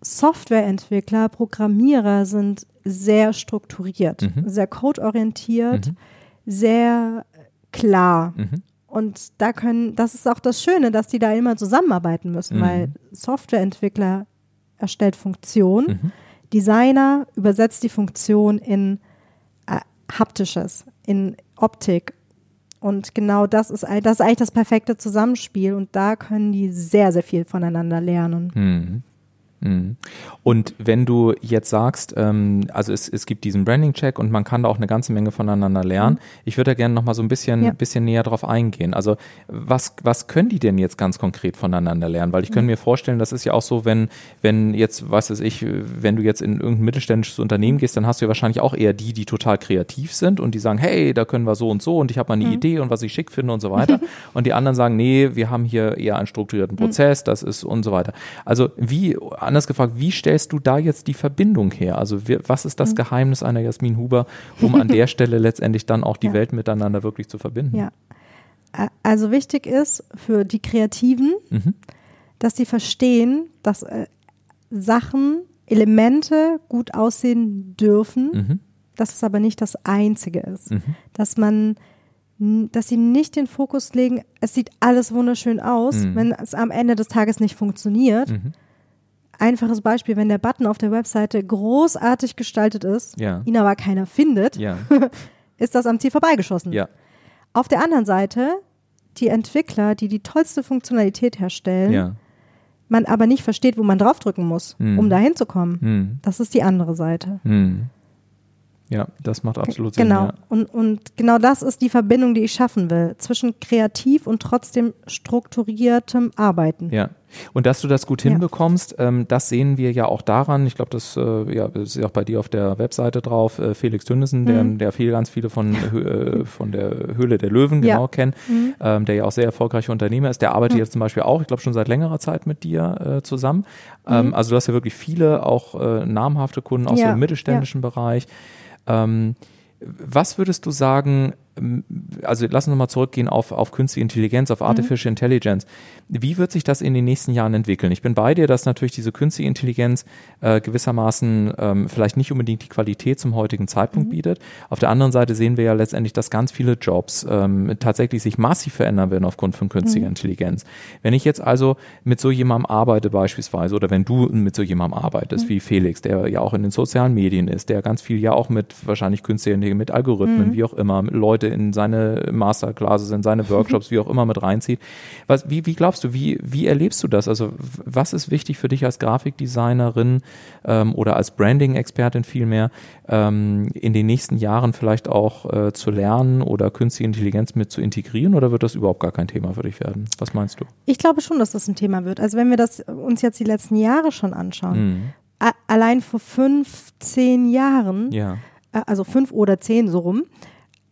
Softwareentwickler, Programmierer sind sehr strukturiert, mhm. sehr codeorientiert, mhm. sehr klar. Mhm. Und da können, das ist auch das Schöne, dass die da immer zusammenarbeiten müssen, mhm. weil Softwareentwickler erstellt Funktion, mhm. Designer übersetzt die Funktion in äh, haptisches, in Optik, und genau das ist, das ist eigentlich das perfekte Zusammenspiel und da können die sehr, sehr viel voneinander lernen. Mhm. Mhm. Und wenn du jetzt sagst, ähm, also es, es gibt diesen Branding-Check und man kann da auch eine ganze Menge voneinander lernen. Mhm. Ich würde da gerne nochmal so ein bisschen, ja. bisschen näher drauf eingehen. Also was, was können die denn jetzt ganz konkret voneinander lernen? Weil ich könnte mhm. mir vorstellen, das ist ja auch so, wenn, wenn jetzt, was weiß ich, wenn du jetzt in irgendein mittelständisches Unternehmen gehst, dann hast du ja wahrscheinlich auch eher die, die total kreativ sind und die sagen, hey, da können wir so und so und ich habe mal eine mhm. Idee und was ich schick finde und so weiter. <laughs> und die anderen sagen, nee, wir haben hier eher einen strukturierten. Prozess, das ist und so weiter. Also wie anders gefragt, wie stellst du da jetzt die Verbindung her? Also wir, was ist das mhm. Geheimnis einer Jasmin Huber, <laughs> um an der Stelle letztendlich dann auch die ja. Welt miteinander wirklich zu verbinden? Ja. Also wichtig ist für die Kreativen, mhm. dass sie verstehen, dass äh, Sachen, Elemente gut aussehen dürfen, mhm. dass es aber nicht das Einzige ist. Mhm. Dass man dass sie nicht den Fokus legen, es sieht alles wunderschön aus, mhm. wenn es am Ende des Tages nicht funktioniert, mhm einfaches Beispiel, wenn der Button auf der Webseite großartig gestaltet ist, ja. ihn aber keiner findet, ja. <laughs> ist das am Ziel vorbeigeschossen. Ja. Auf der anderen Seite, die Entwickler, die die tollste Funktionalität herstellen, man aber nicht versteht, wo man draufdrücken muss, hm. um da hinzukommen. Hm. Das ist die andere Seite. Hm. Ja, das macht absolut Sinn. Genau. Ja. Und, und genau das ist die Verbindung, die ich schaffen will, zwischen kreativ und trotzdem strukturiertem Arbeiten. Ja. Und dass du das gut hinbekommst, ja. ähm, das sehen wir ja auch daran. Ich glaube, das äh, ja, ist ja auch bei dir auf der Webseite drauf. Äh, Felix Tönnissen, mhm. der, der viel, ganz viele von, äh, von der Höhle der Löwen genau ja. kennt, mhm. ähm, der ja auch sehr erfolgreicher Unternehmer ist. Der arbeitet mhm. jetzt zum Beispiel auch, ich glaube, schon seit längerer Zeit mit dir äh, zusammen. Ähm, mhm. also du hast ja wirklich viele auch äh, namhafte Kunden aus ja. dem mittelständischen Bereich. Ähm, was würdest du sagen, also lass uns nochmal zurückgehen auf, auf künstliche Intelligenz, auf mhm. Artificial mhm. Intelligence. Wie wird sich das in den nächsten Jahren entwickeln? Ich bin bei dir, dass natürlich diese künstliche Intelligenz äh, gewissermaßen ähm, vielleicht nicht unbedingt die Qualität zum heutigen Zeitpunkt mhm. bietet. Auf der anderen Seite sehen wir ja letztendlich, dass ganz viele Jobs ähm, tatsächlich sich massiv verändern werden aufgrund von künstlicher mhm. Intelligenz. Wenn ich jetzt also mit so jemandem arbeite beispielsweise oder wenn du mit so jemandem arbeitest, mhm. wie Felix, der ja auch in den sozialen Medien ist, der ganz viel ja auch mit wahrscheinlich künstlicher mit Algorithmen, mhm. wie auch immer, Leute in seine Masterclasses, in seine Workshops, <laughs> wie auch immer mit reinzieht. Was, wie, wie glaubst du, wie, wie erlebst du das? Also was ist wichtig für dich als Grafikdesignerin ähm, oder als Branding-Expertin vielmehr, ähm, in den nächsten Jahren vielleicht auch äh, zu lernen oder künstliche Intelligenz mit zu integrieren oder wird das überhaupt gar kein Thema für dich werden? Was meinst du? Ich glaube schon, dass das ein Thema wird. Also wenn wir das uns jetzt die letzten Jahre schon anschauen, mhm. allein vor fünf, zehn Jahren, ja. äh, also fünf oder zehn so rum,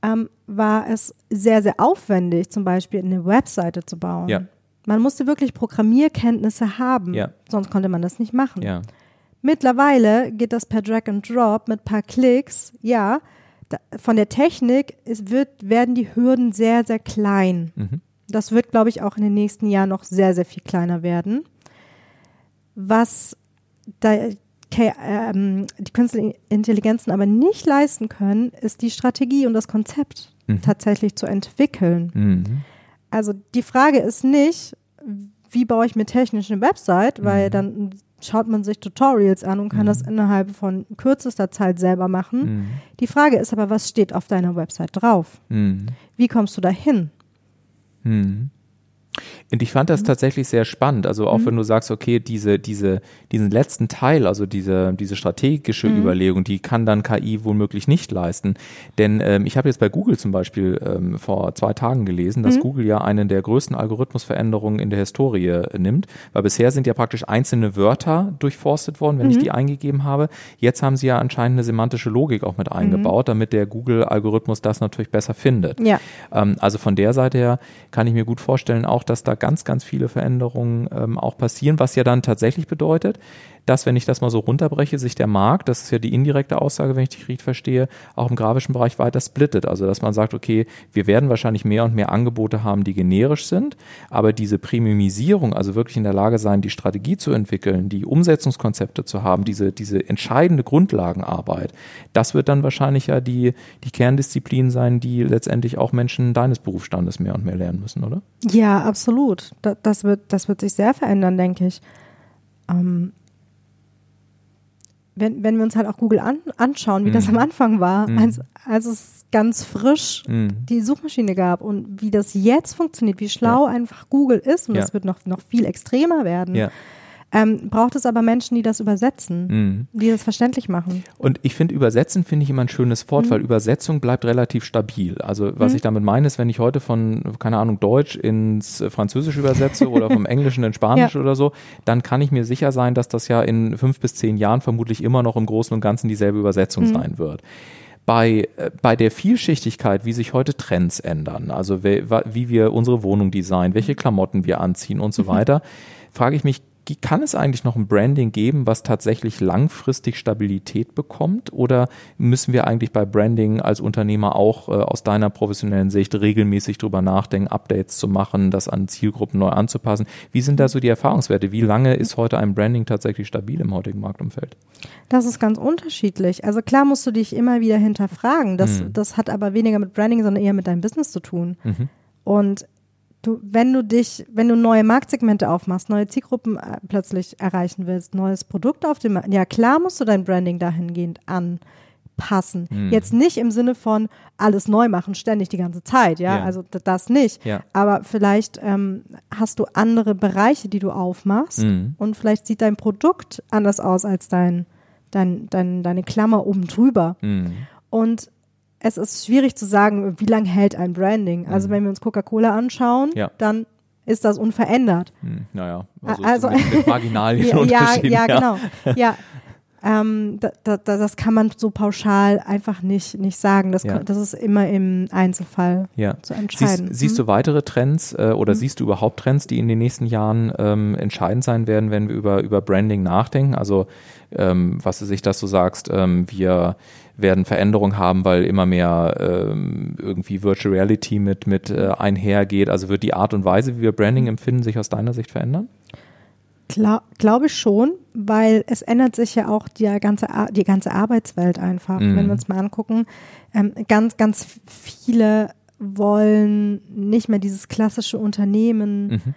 ähm, war es sehr, sehr aufwendig, zum Beispiel eine Webseite zu bauen. Ja. Man musste wirklich Programmierkenntnisse haben, ja. sonst konnte man das nicht machen. Ja. Mittlerweile geht das per Drag and Drop mit ein paar Klicks. Ja, da, von der Technik es wird, werden die Hürden sehr, sehr klein. Mhm. Das wird, glaube ich, auch in den nächsten Jahren noch sehr, sehr viel kleiner werden. Was da, ähm, die künstlichen Intelligenzen aber nicht leisten können, ist die Strategie und das Konzept mhm. tatsächlich zu entwickeln. Mhm. Also die Frage ist nicht, wie baue ich mir technisch eine Website, weil mhm. dann schaut man sich Tutorials an und kann das mhm. innerhalb von kürzester Zeit selber machen. Mhm. Die Frage ist aber, was steht auf deiner Website drauf? Wie kommst du dahin? Mhm. Und ich fand das mhm. tatsächlich sehr spannend. Also auch mhm. wenn du sagst, okay, diese, diese, diesen letzten Teil, also diese, diese strategische mhm. Überlegung, die kann dann KI womöglich nicht leisten. Denn ähm, ich habe jetzt bei Google zum Beispiel ähm, vor zwei Tagen gelesen, dass mhm. Google ja eine der größten Algorithmusveränderungen in der Historie äh, nimmt. Weil bisher sind ja praktisch einzelne Wörter durchforstet worden, wenn ich mhm. die eingegeben habe. Jetzt haben sie ja anscheinend eine semantische Logik auch mit eingebaut, damit der Google-Algorithmus das natürlich besser findet. Ja. Ähm, also von der Seite her kann ich mir gut vorstellen, auch dass da ganz, ganz viele Veränderungen ähm, auch passieren, was ja dann tatsächlich bedeutet, dass, wenn ich das mal so runterbreche, sich der Markt, das ist ja die indirekte Aussage, wenn ich dich richtig verstehe, auch im grafischen Bereich weiter splittet. Also, dass man sagt, okay, wir werden wahrscheinlich mehr und mehr Angebote haben, die generisch sind, aber diese Premiumisierung, also wirklich in der Lage sein, die Strategie zu entwickeln, die Umsetzungskonzepte zu haben, diese, diese entscheidende Grundlagenarbeit, das wird dann wahrscheinlich ja die, die Kerndisziplin sein, die letztendlich auch Menschen deines Berufsstandes mehr und mehr lernen müssen, oder? Ja, absolut. Das wird, das wird sich sehr verändern, denke ich. Ähm, wenn, wenn wir uns halt auch Google an, anschauen, wie mhm. das am Anfang war, mhm. als, als es ganz frisch mhm. die Suchmaschine gab und wie das jetzt funktioniert, wie schlau ja. einfach Google ist und ja. das wird noch, noch viel extremer werden. Ja ähm, braucht es aber Menschen, die das übersetzen, mhm. die das verständlich machen. Und ich finde, übersetzen finde ich immer ein schönes Wort, mhm. weil Übersetzung bleibt relativ stabil. Also was mhm. ich damit meine, ist, wenn ich heute von, keine Ahnung, Deutsch ins Französisch übersetze oder vom <laughs> Englischen in Spanisch ja. oder so, dann kann ich mir sicher sein, dass das ja in fünf bis zehn Jahren vermutlich immer noch im Großen und Ganzen dieselbe Übersetzung mhm. sein wird bei, äh, bei der Vielschichtigkeit, wie sich heute Trends ändern, also wie, wie wir unsere Wohnung designen, welche Klamotten wir anziehen und so mhm. weiter, frage ich mich, kann es eigentlich noch ein Branding geben, was tatsächlich langfristig Stabilität bekommt? Oder müssen wir eigentlich bei Branding als Unternehmer auch äh, aus deiner professionellen Sicht regelmäßig drüber nachdenken, Updates zu machen, das an Zielgruppen neu anzupassen? Wie sind da so die Erfahrungswerte? Wie lange ist heute ein Branding tatsächlich stabil im heutigen Marktumfeld? Das ist ganz unterschiedlich. Also klar musst du dich immer wieder hinterfragen. Das, mhm. das hat aber weniger mit Branding, sondern eher mit deinem Business zu tun. Mhm. Und du, wenn du dich, wenn du neue Marktsegmente aufmachst, neue Zielgruppen äh, plötzlich erreichen willst, neues Produkt auf dem Markt, ja klar musst du dein Branding dahingehend anpassen. Hm. Jetzt nicht im Sinne von alles neu machen, ständig die ganze Zeit, ja, ja. also das nicht. Ja. Aber vielleicht ähm, hast du andere Bereiche, die du aufmachst hm. und vielleicht sieht dein Produkt anders aus als dein, dein, dein deine Klammer oben drüber. Hm. Und es ist schwierig zu sagen, wie lange hält ein Branding. Also mhm. wenn wir uns Coca-Cola anschauen, ja. dann ist das unverändert. Hm, naja, also, also mit, <laughs> ja, ja, ja, genau. <laughs> Ja, ähm, da, da, das kann man so pauschal einfach nicht, nicht sagen. Das, ja. das ist immer im Einzelfall ja. zu entscheiden. Siehst, siehst du weitere Trends äh, oder mhm. siehst du überhaupt Trends, die in den nächsten Jahren ähm, entscheidend sein werden, wenn wir über, über Branding nachdenken? Also ähm, was du sich das so sagst, ähm, wir werden Veränderungen haben, weil immer mehr ähm, irgendwie Virtual Reality mit, mit äh, einhergeht. Also wird die Art und Weise, wie wir Branding empfinden, sich aus deiner Sicht verändern? Klar, glaube ich schon, weil es ändert sich ja auch die ganze, die ganze Arbeitswelt einfach. Mhm. Wenn wir uns mal angucken, ähm, ganz, ganz viele wollen nicht mehr dieses klassische Unternehmen. Mhm.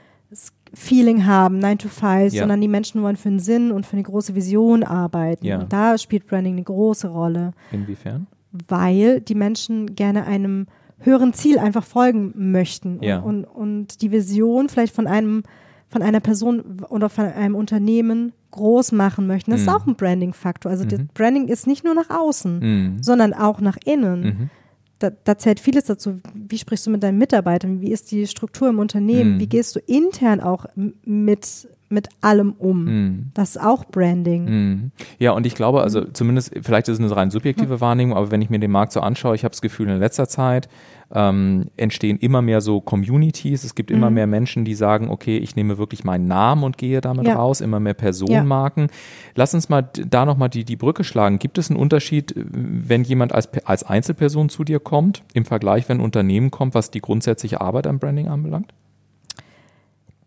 Feeling haben, 9 to 5, ja. sondern die Menschen wollen für einen Sinn und für eine große Vision arbeiten. Ja. Und da spielt Branding eine große Rolle. Inwiefern? Weil die Menschen gerne einem höheren Ziel einfach folgen möchten ja. und, und die Vision vielleicht von einem von einer Person oder von einem Unternehmen groß machen möchten. Das mhm. ist auch ein Branding-Faktor. Also mhm. Branding ist nicht nur nach außen, mhm. sondern auch nach innen. Da, da, zählt vieles dazu. Wie sprichst du mit deinen Mitarbeitern? Wie ist die Struktur im Unternehmen? Mhm. Wie gehst du intern auch mit, mit allem um? Mhm. Das ist auch Branding. Ja, und ich glaube, also zumindest, vielleicht ist es eine rein subjektive Wahrnehmung, aber wenn ich mir den Markt so anschaue, ich habe das Gefühl, in letzter Zeit ähm, entstehen immer mehr so Communities. Es gibt immer mhm. mehr Menschen, die sagen, okay, ich nehme wirklich meinen Namen und gehe damit ja. raus, immer mehr Personenmarken. Ja. Lass uns mal da nochmal die, die Brücke schlagen. Gibt es einen Unterschied, wenn jemand als, als Einzelperson zu dir kommt, im Vergleich, wenn ein Unternehmen kommt, was die grundsätzliche Arbeit am Branding anbelangt?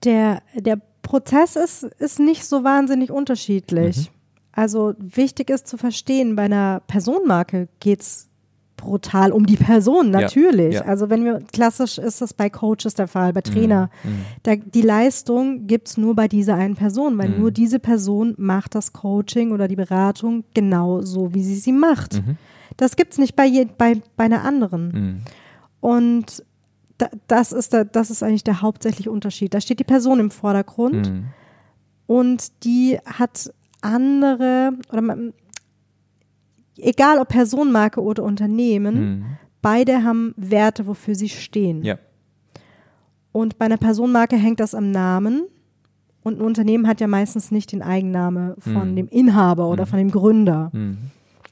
Der, der Prozess ist, ist nicht so wahnsinnig unterschiedlich. Mhm. Also wichtig ist zu verstehen, bei einer Personenmarke geht es brutal um die Person, natürlich. Ja, ja. Also wenn wir, klassisch ist das bei Coaches der Fall, bei Trainer. Mhm. mhm. Da, die Leistung gibt es nur bei dieser einen Person, weil mhm. nur diese Person macht das Coaching oder die Beratung genau so, wie sie sie macht. Mhm. Das gibt es nicht bei, je, bei, bei einer anderen. Mhm. Und das, ist der, das ist eigentlich der hauptsächliche Unterschied. Da steht die Person im Vordergrund mhm. und die hat andere, oder man, egal ob Personenmarke oder Unternehmen, mhm. beide haben Werte, wofür sie stehen. Ja. Und bei einer Personenmarke hängt das am Namen. Und ein Unternehmen hat ja meistens nicht den Eigenname von mhm. dem Inhaber oder mhm. von dem Gründer, mhm.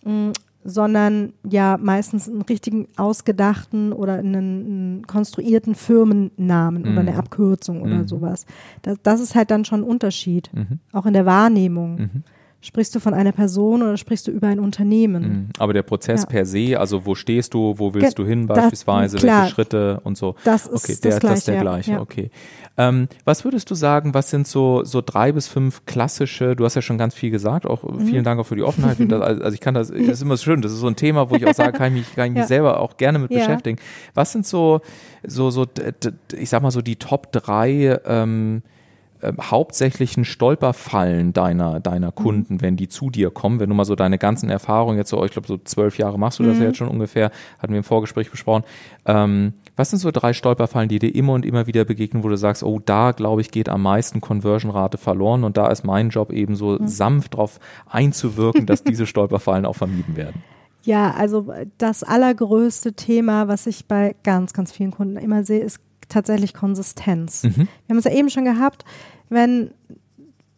Mm, sondern ja meistens einen richtigen ausgedachten oder einen, einen konstruierten Firmennamen oder eine mhm. Abkürzung oder mhm. sowas. Das, das, ist halt dann schon ein Unterschied, mhm. auch in der Wahrnehmung. Sprichst du von einer Person oder sprichst du über ein Unternehmen? Mhm. Aber der Prozess ja. per se, also wo stehst du, wo willst Ge du hin beispielsweise, das, welche Schritte und so. Das ist, okay, der, das, gleiche, das ist der gleiche, ja. okay. Ähm, was würdest du sagen, was sind so, so drei bis fünf klassische, du hast ja schon ganz viel gesagt, auch mhm. vielen Dank auch für die Offenheit. <laughs> das, also ich kann das, das ist immer schön, das ist so ein Thema, wo ich auch sage, kann ich mich, kann ich mich selber auch gerne mit beschäftigen. Was sind so, so, so, ich sag mal so die Top drei ähm, äh, hauptsächlichen Stolperfallen deiner, deiner Kunden, mhm. wenn die zu dir kommen, wenn du mal so deine ganzen Erfahrungen jetzt so, ich glaube so zwölf Jahre machst du das mhm. ja jetzt schon ungefähr, hatten wir im Vorgespräch besprochen. Ähm, was sind so drei Stolperfallen, die dir immer und immer wieder begegnen, wo du sagst, oh, da glaube ich geht am meisten Conversion-Rate verloren und da ist mein Job eben so mhm. sanft darauf einzuwirken, dass diese <laughs> Stolperfallen auch vermieden werden? Ja, also das allergrößte Thema, was ich bei ganz, ganz vielen Kunden immer sehe, ist tatsächlich Konsistenz. Mhm. Wir haben es ja eben schon gehabt, wenn,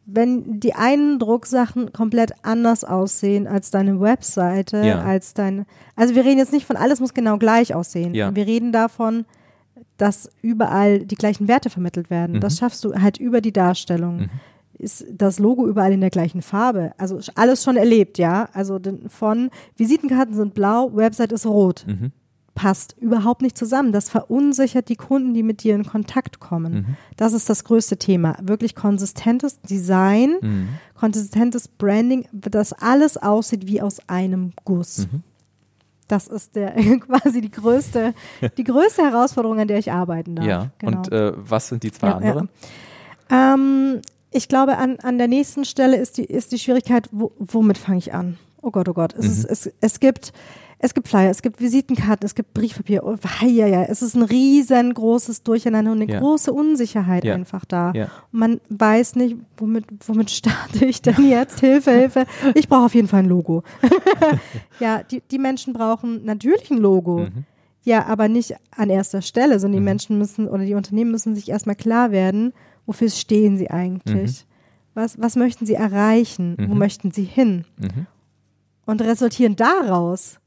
wenn die einen Drucksachen komplett anders aussehen als deine Webseite, ja. als dein, also wir reden jetzt nicht von alles muss genau gleich aussehen. Ja. Wir reden davon, dass überall die gleichen Werte vermittelt werden. Mhm. Das schaffst du halt über die Darstellung. Mhm. Ist das Logo überall in der gleichen Farbe? Also alles schon erlebt, ja. Also von Visitenkarten sind blau, Website ist rot. Mhm passt überhaupt nicht zusammen. Das verunsichert die Kunden, die mit dir in Kontakt kommen. Mhm. Das ist das größte Thema. Wirklich konsistentes Design, mhm. konsistentes Branding, das alles aussieht wie aus einem Guss. Mhm. Das ist der <laughs> quasi die größte, <laughs> die größte Herausforderung, an der ich arbeiten darf. Ja. Genau. Und äh, was sind die zwei ja, anderen? Ja. Ähm, ich glaube, an, an der nächsten Stelle ist die, ist die Schwierigkeit, wo, womit fange ich an? Oh Gott, oh Gott. Es, ist, mhm. es, es gibt es gibt Flyer, es gibt Visitenkarten, es gibt Briefpapier. Oh, ja, ja, es ist ein riesengroßes Durcheinander und eine ja. große Unsicherheit ja. einfach da. Ja. Man weiß nicht, womit, womit starte ich denn jetzt? <laughs> Hilfe, Hilfe. Ich brauche auf jeden Fall ein Logo. <laughs> ja, die, die Menschen brauchen natürlich ein Logo. Mhm. Ja, aber nicht an erster Stelle, sondern die mhm. Menschen müssen oder die Unternehmen müssen sich erstmal klar werden, wofür stehen sie eigentlich? Mhm. Was, was möchten sie erreichen? Wo mhm. möchten sie hin? Und resultierend daraus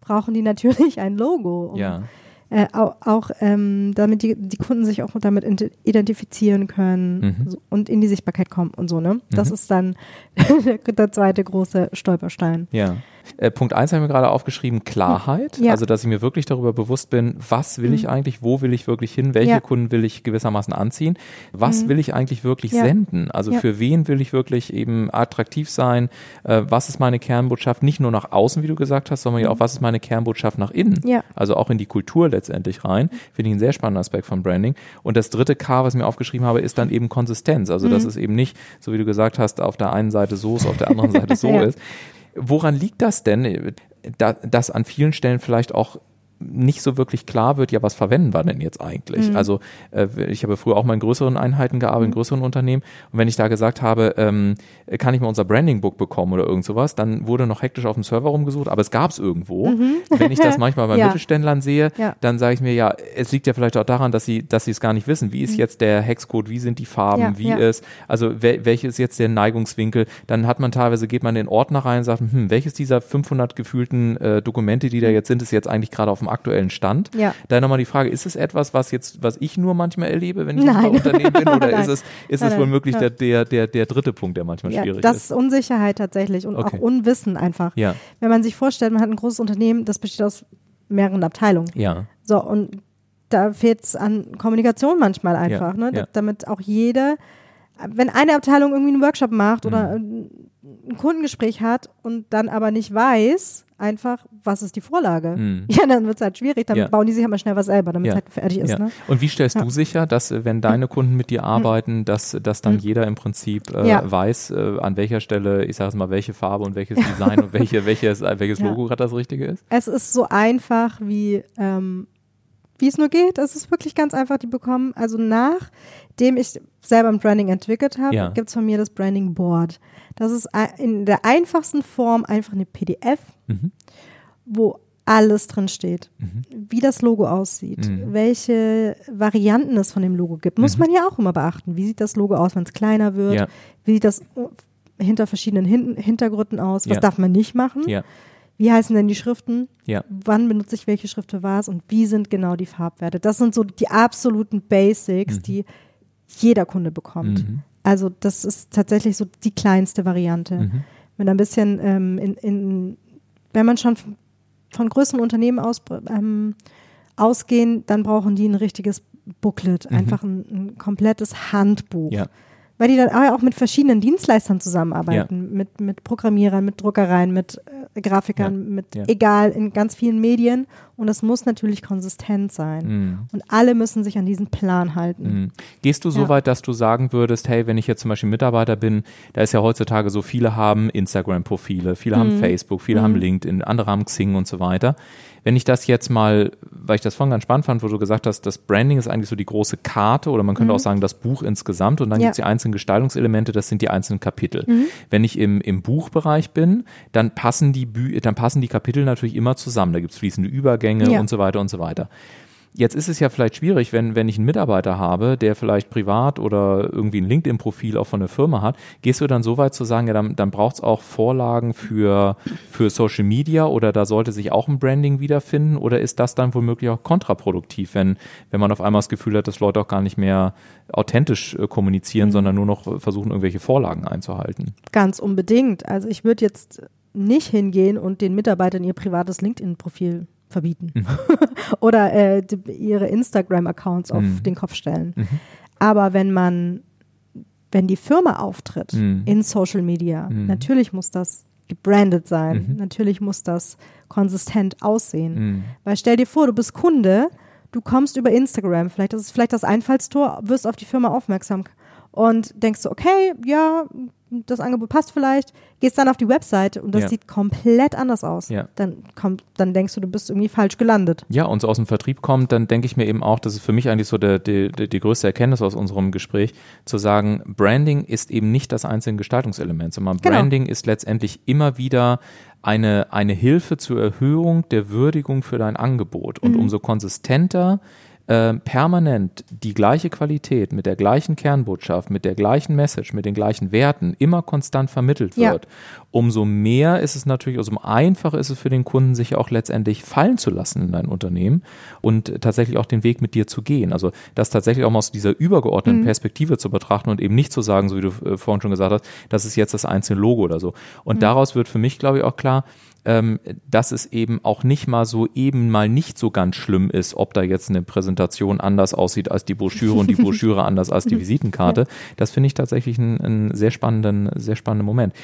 brauchen die natürlich ein Logo. Um, ja. Äh, auch, auch ähm, damit die, die Kunden sich auch damit identifizieren können mhm. so, und in die Sichtbarkeit kommen und so, ne? Das mhm. ist dann <laughs> der zweite große Stolperstein. Ja. Äh, Punkt eins habe ich mir gerade aufgeschrieben, Klarheit. Ja. Also, dass ich mir wirklich darüber bewusst bin, was will mhm. ich eigentlich, wo will ich wirklich hin, welche ja. Kunden will ich gewissermaßen anziehen, was mhm. will ich eigentlich wirklich ja. senden? Also für wen will ich wirklich eben attraktiv sein? Äh, was ist meine Kernbotschaft? Nicht nur nach außen, wie du gesagt hast, sondern ja auch, was ist meine Kernbotschaft nach innen? Also auch in die Kultur letztendlich rein. Finde ich einen sehr spannenden Aspekt von Branding. Und das dritte K, was ich mir aufgeschrieben habe, ist dann eben Konsistenz. Also, dass mhm. es eben nicht, so wie du gesagt hast, auf der einen Seite so ist, auf der anderen Seite so <laughs> ist. Woran liegt das denn, dass an vielen Stellen vielleicht auch nicht so wirklich klar wird, ja, was verwenden wir denn jetzt eigentlich? Mhm. Also äh, ich habe früher auch mal in größeren Einheiten gearbeitet, in mhm. größeren Unternehmen und wenn ich da gesagt habe, ähm, kann ich mal unser Branding-Book bekommen oder irgend sowas, dann wurde noch hektisch auf dem Server rumgesucht, aber es gab es irgendwo. Mhm. Wenn ich das <laughs> manchmal bei ja. Mittelständlern sehe, ja. dann sage ich mir, ja, es liegt ja vielleicht auch daran, dass sie dass sie es gar nicht wissen. Wie ist mhm. jetzt der Hexcode, wie sind die Farben, ja, wie ist, also wel, welches ist jetzt der Neigungswinkel? Dann hat man teilweise, geht man in den Ordner rein und sagt, hm, welches dieser 500 gefühlten äh, Dokumente, die da mhm. jetzt sind, ist jetzt eigentlich gerade auf dem aktuellen Stand. Ja. Da nochmal die Frage, ist es etwas, was jetzt, was ich nur manchmal erlebe, wenn ich Nein. im Unternehmen bin, <laughs> oder ist es, ist es womöglich der, der, der, der dritte Punkt, der manchmal ja, schwierig das ist? Das Unsicherheit tatsächlich und okay. auch Unwissen einfach. Ja. Wenn man sich vorstellt, man hat ein großes Unternehmen, das besteht aus mehreren Abteilungen. Ja. So, und da fehlt es an Kommunikation manchmal einfach, ja. ne? damit auch jeder wenn eine Abteilung irgendwie einen Workshop macht oder mhm. ein Kundengespräch hat und dann aber nicht weiß, einfach, was ist die Vorlage? Mhm. <laughs> Ja, dann wird es halt schwierig, dann ja. bauen die sich immer schnell was selber, damit es ja. halt fertig ist. Ja. Ne? Und wie stellst du sicher, dass äh, wenn deine Kunden mit dir mhm. arbeiten, dass, dass dann mhm. jeder im Prinzip äh, weiß, äh, an welcher Stelle, ich sage es mal, welche Farbe und welches <laughs> Design und welche, welches, äh, welches Logo gerade das Richtige ist? Es ist so einfach wie ähm, wie es nur geht. Es ist wirklich ganz einfach, die bekommen, also nachdem ich selber ein Branding entwickelt habe, ja. gibt es von mir das Branding Board. Das ist in der einfachsten Form einfach eine PDF, mhm. wo alles drin steht. Mhm. Wie das Logo aussieht, mhm. welche Varianten es von dem Logo gibt. Muss mhm. man ja auch immer beachten. Wie sieht das Logo aus, wenn es kleiner wird? Ja. Wie sieht das hinter verschiedenen Hin Hintergründen aus? Was ja. darf man nicht machen? Ja. Wie heißen denn die Schriften? Ja. Wann benutze ich welche Schrift für was? Und wie sind genau die Farbwerte? Das sind so die absoluten Basics, mhm. die jeder Kunde bekommt. Mhm. Also das ist tatsächlich so die kleinste Variante. Mhm. Wenn ein bisschen ähm, in, in, wenn man schon von größeren Unternehmen aus, ähm, ausgehen, dann brauchen die ein richtiges Booklet, mhm. einfach ein, ein, komplettes Handbuch. Ja weil die dann auch mit verschiedenen Dienstleistern zusammenarbeiten, ja. mit, mit Programmierern, mit Druckereien, mit äh, Grafikern, ja. mit ja. egal, in ganz vielen Medien. Und es muss natürlich konsistent sein. Mhm. Und alle müssen sich an diesen Plan halten. Mhm. Gehst du so weit, dass du sagen würdest, hey, wenn ich jetzt zum Beispiel Mitarbeiter bin, da ist ja heutzutage so, viele haben Instagram-Profile, viele mhm. haben Facebook, viele haben mhm. LinkedIn, andere haben Xing und so weiter. Wenn ich das jetzt mal, weil ich das vorhin ganz spannend fand, wo du gesagt hast, das Branding ist eigentlich so die große Karte oder man könnte mhm. auch sagen, das Buch insgesamt und dann ja. gibt es die einzelnen Gestaltungselemente, das sind die einzelnen Kapitel. Mhm. Wenn ich im, im Buchbereich bin, dann passen die, Bü dann passen die Kapitel natürlich immer zusammen. Da gibt es fließende Übergänge ja. und so weiter und so weiter. Jetzt ist es ja vielleicht schwierig, wenn, wenn ich einen Mitarbeiter habe, der vielleicht privat oder irgendwie ein LinkedIn-Profil auch von der Firma hat, gehst du dann so weit zu sagen, ja, dann, dann braucht es auch Vorlagen für, für Social Media oder da sollte sich auch ein Branding wiederfinden oder ist das dann womöglich auch kontraproduktiv, wenn, wenn man auf einmal das Gefühl hat, dass Leute auch gar nicht mehr authentisch äh, kommunizieren, mhm. sondern nur noch versuchen, irgendwelche Vorlagen einzuhalten? Ganz unbedingt. Also ich würde jetzt nicht hingehen und den Mitarbeitern ihr privates LinkedIn-Profil verbieten mhm. <laughs> oder äh, die, ihre Instagram-Accounts auf mhm. den Kopf stellen. Mhm. Aber wenn man, wenn die Firma auftritt mhm. in Social Media, mhm. natürlich muss das gebrandet sein, mhm. natürlich muss das konsistent aussehen. Weil stell dir vor, du bist Kunde, du kommst über Instagram, vielleicht das ist vielleicht das Einfallstor, wirst auf die Firma aufmerksam und denkst du, okay, ja, das Angebot passt vielleicht, gehst dann auf die Webseite und das ja. sieht komplett anders aus. Ja. Dann kommt, dann denkst du, du bist irgendwie falsch gelandet. Ja, und so aus dem Vertrieb kommt, dann denke ich mir eben auch, das ist für mich eigentlich so der, die, die größte Erkenntnis aus unserem Gespräch, zu sagen, Branding ist eben nicht das einzige Gestaltungselement, sondern genau. Branding ist letztendlich immer wieder eine, eine Hilfe zur Erhöhung der Würdigung für dein Angebot. Und mhm. umso konsistenter äh, permanent die gleiche Qualität mit der gleichen Kernbotschaft, mit der gleichen Message, mit den gleichen Werten immer konstant vermittelt wird, ja. umso mehr ist es natürlich, umso einfacher ist es für den Kunden, sich auch letztendlich fallen zu lassen in dein Unternehmen und tatsächlich auch den Weg mit dir zu gehen. Also das tatsächlich auch mal aus dieser übergeordneten mhm. Perspektive zu betrachten und eben nicht zu sagen, so wie du äh, vorhin schon gesagt hast, das ist jetzt das einzelne Logo oder so. Und mhm. daraus wird für mich, glaube ich, auch klar, ähm, dass es eben auch nicht mal so eben mal nicht so ganz schlimm ist, ob da jetzt eine Präsentation anders aussieht als die Broschüre und die Broschüre <laughs> anders als die Visitenkarte. Das finde ich tatsächlich einen, einen, sehr spannenden, sehr spannenden Moment.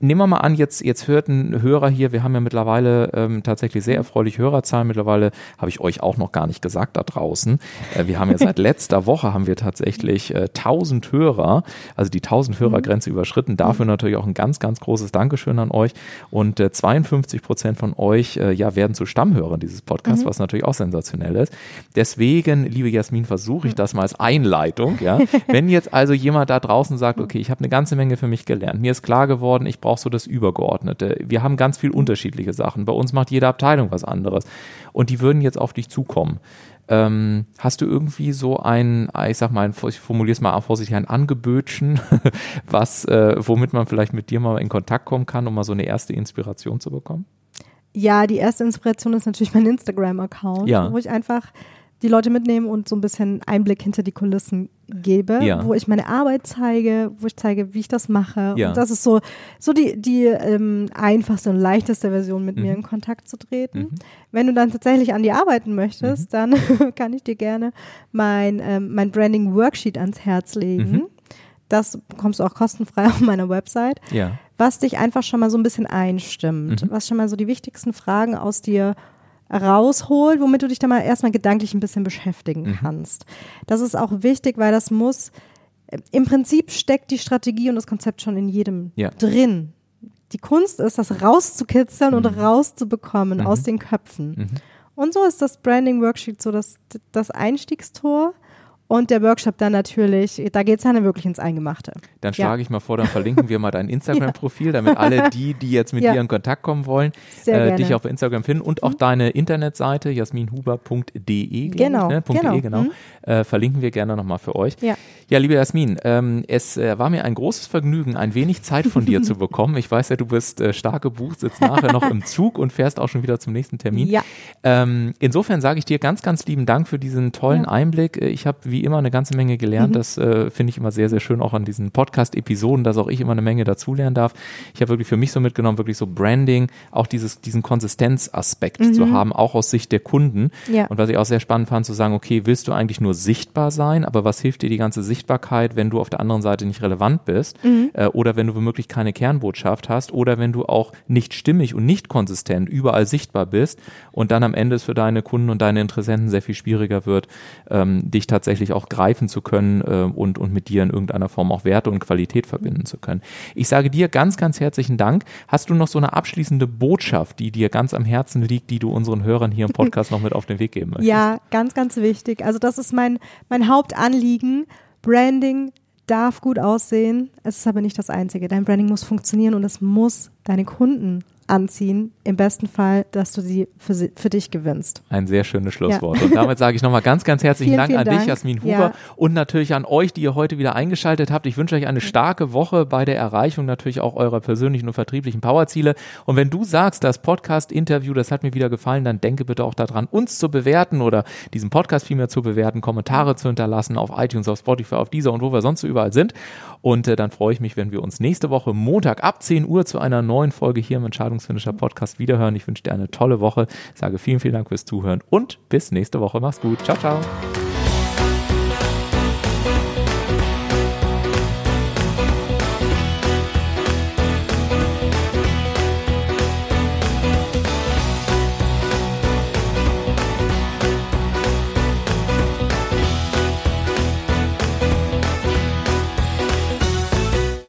Nehmen wir mal an, jetzt, jetzt hört ein Hörer hier, wir haben ja mittlerweile ähm, tatsächlich sehr erfreuliche Hörerzahlen. Mittlerweile habe ich euch auch noch gar nicht gesagt da draußen. Äh, wir haben ja seit <laughs> letzter Woche haben wir tatsächlich äh, 1000 Hörer, also die 1000 Hörergrenze mhm. überschritten. Dafür natürlich auch ein ganz, ganz großes Dankeschön an euch und äh, 52 50 Prozent von euch äh, ja, werden zu Stammhörern dieses Podcasts, mhm. was natürlich auch sensationell ist. Deswegen, liebe Jasmin, versuche ich das mal als Einleitung. Ja? <laughs> Wenn jetzt also jemand da draußen sagt, okay, ich habe eine ganze Menge für mich gelernt, mir ist klar geworden, ich brauche so das Übergeordnete. Wir haben ganz viel unterschiedliche Sachen. Bei uns macht jede Abteilung was anderes. Und die würden jetzt auf dich zukommen. Ähm, hast du irgendwie so ein, ich sag mal, ich formuliere es mal vorsichtig, ein Angebötchen, <laughs> was, äh, womit man vielleicht mit dir mal in Kontakt kommen kann, um mal so eine erste Inspiration zu bekommen? Ja, die erste Inspiration ist natürlich mein Instagram-Account, ja. wo ich einfach die Leute mitnehmen und so ein bisschen Einblick hinter die Kulissen gebe, ja. wo ich meine Arbeit zeige, wo ich zeige, wie ich das mache. Ja. Und das ist so, so die, die ähm, einfachste und leichteste Version, mit mhm. mir in Kontakt zu treten. Mhm. Wenn du dann tatsächlich an dir arbeiten möchtest, mhm. dann <laughs> kann ich dir gerne mein, ähm, mein Branding Worksheet ans Herz legen. Mhm. Das bekommst du auch kostenfrei <laughs> auf meiner Website. Ja. Was dich einfach schon mal so ein bisschen einstimmt, mhm. was schon mal so die wichtigsten Fragen aus dir rausholt, womit du dich dann mal erstmal gedanklich ein bisschen beschäftigen mhm. kannst. Das ist auch wichtig, weil das muss, im Prinzip steckt die Strategie und das Konzept schon in jedem ja. drin. Die Kunst ist, das rauszukitzeln mhm. und rauszubekommen mhm. aus den Köpfen. Mhm. Und so ist das Branding Worksheet so das, das Einstiegstor. Und der Workshop dann natürlich, da geht es dann wirklich ins Eingemachte. Dann schlage ja. ich mal vor, dann verlinken wir mal dein <laughs> Instagram-Profil, damit alle die, die jetzt mit dir in Kontakt kommen wollen, äh, dich auf Instagram finden und auch mhm. deine Internetseite jasminhuber.de. Genau, ne? genau. .de, genau. Mhm. Äh, verlinken wir gerne nochmal für euch. Ja, ja liebe Jasmin, ähm, es äh, war mir ein großes Vergnügen, ein wenig Zeit von dir <laughs> zu bekommen. Ich weiß ja, du bist äh, stark gebucht, sitzt nachher noch im Zug und fährst auch schon wieder zum nächsten Termin. Ja. Ähm, insofern sage ich dir ganz, ganz lieben Dank für diesen tollen ja. Einblick. Äh, ich habe wie wie immer eine ganze Menge gelernt. Mhm. Das äh, finde ich immer sehr, sehr schön, auch an diesen Podcast-Episoden, dass auch ich immer eine Menge dazulernen darf. Ich habe wirklich für mich so mitgenommen, wirklich so Branding, auch dieses, diesen Konsistenzaspekt mhm. zu haben, auch aus Sicht der Kunden. Ja. Und was ich auch sehr spannend fand, zu sagen, okay, willst du eigentlich nur sichtbar sein, aber was hilft dir die ganze Sichtbarkeit, wenn du auf der anderen Seite nicht relevant bist mhm. äh, oder wenn du womöglich keine Kernbotschaft hast oder wenn du auch nicht stimmig und nicht konsistent überall sichtbar bist und dann am Ende es für deine Kunden und deine Interessenten sehr viel schwieriger wird, ähm, dich tatsächlich wirklich auch greifen zu können äh, und, und mit dir in irgendeiner Form auch Werte und Qualität verbinden zu können. Ich sage dir ganz, ganz herzlichen Dank. Hast du noch so eine abschließende Botschaft, die dir ganz am Herzen liegt, die du unseren Hörern hier im Podcast <laughs> noch mit auf den Weg geben möchtest? Ja, ganz, ganz wichtig. Also das ist mein, mein Hauptanliegen. Branding darf gut aussehen. Es ist aber nicht das Einzige. Dein Branding muss funktionieren und es muss deine Kunden anziehen. Im besten Fall, dass du sie für, sie, für dich gewinnst. Ein sehr schönes Schlusswort. Ja. Und damit sage ich nochmal ganz, ganz herzlichen <laughs> vielen, Dank vielen an Dank. dich, Jasmin Huber, ja. und natürlich an euch, die ihr heute wieder eingeschaltet habt. Ich wünsche euch eine starke Woche bei der Erreichung natürlich auch eurer persönlichen und vertrieblichen Powerziele. Und wenn du sagst, das Podcast-Interview, das hat mir wieder gefallen, dann denke bitte auch daran, uns zu bewerten oder diesen Podcast vielmehr zu bewerten, Kommentare zu hinterlassen auf iTunes, auf Spotify, auf dieser und wo wir sonst so überall sind. Und äh, dann freue ich mich, wenn wir uns nächste Woche Montag ab 10 Uhr zu einer neuen Folge hier im Entscheidungsfinisher Podcast wiederhören. Ich wünsche dir eine tolle Woche, sage vielen, vielen Dank fürs Zuhören und bis nächste Woche. Mach's gut. Ciao, ciao.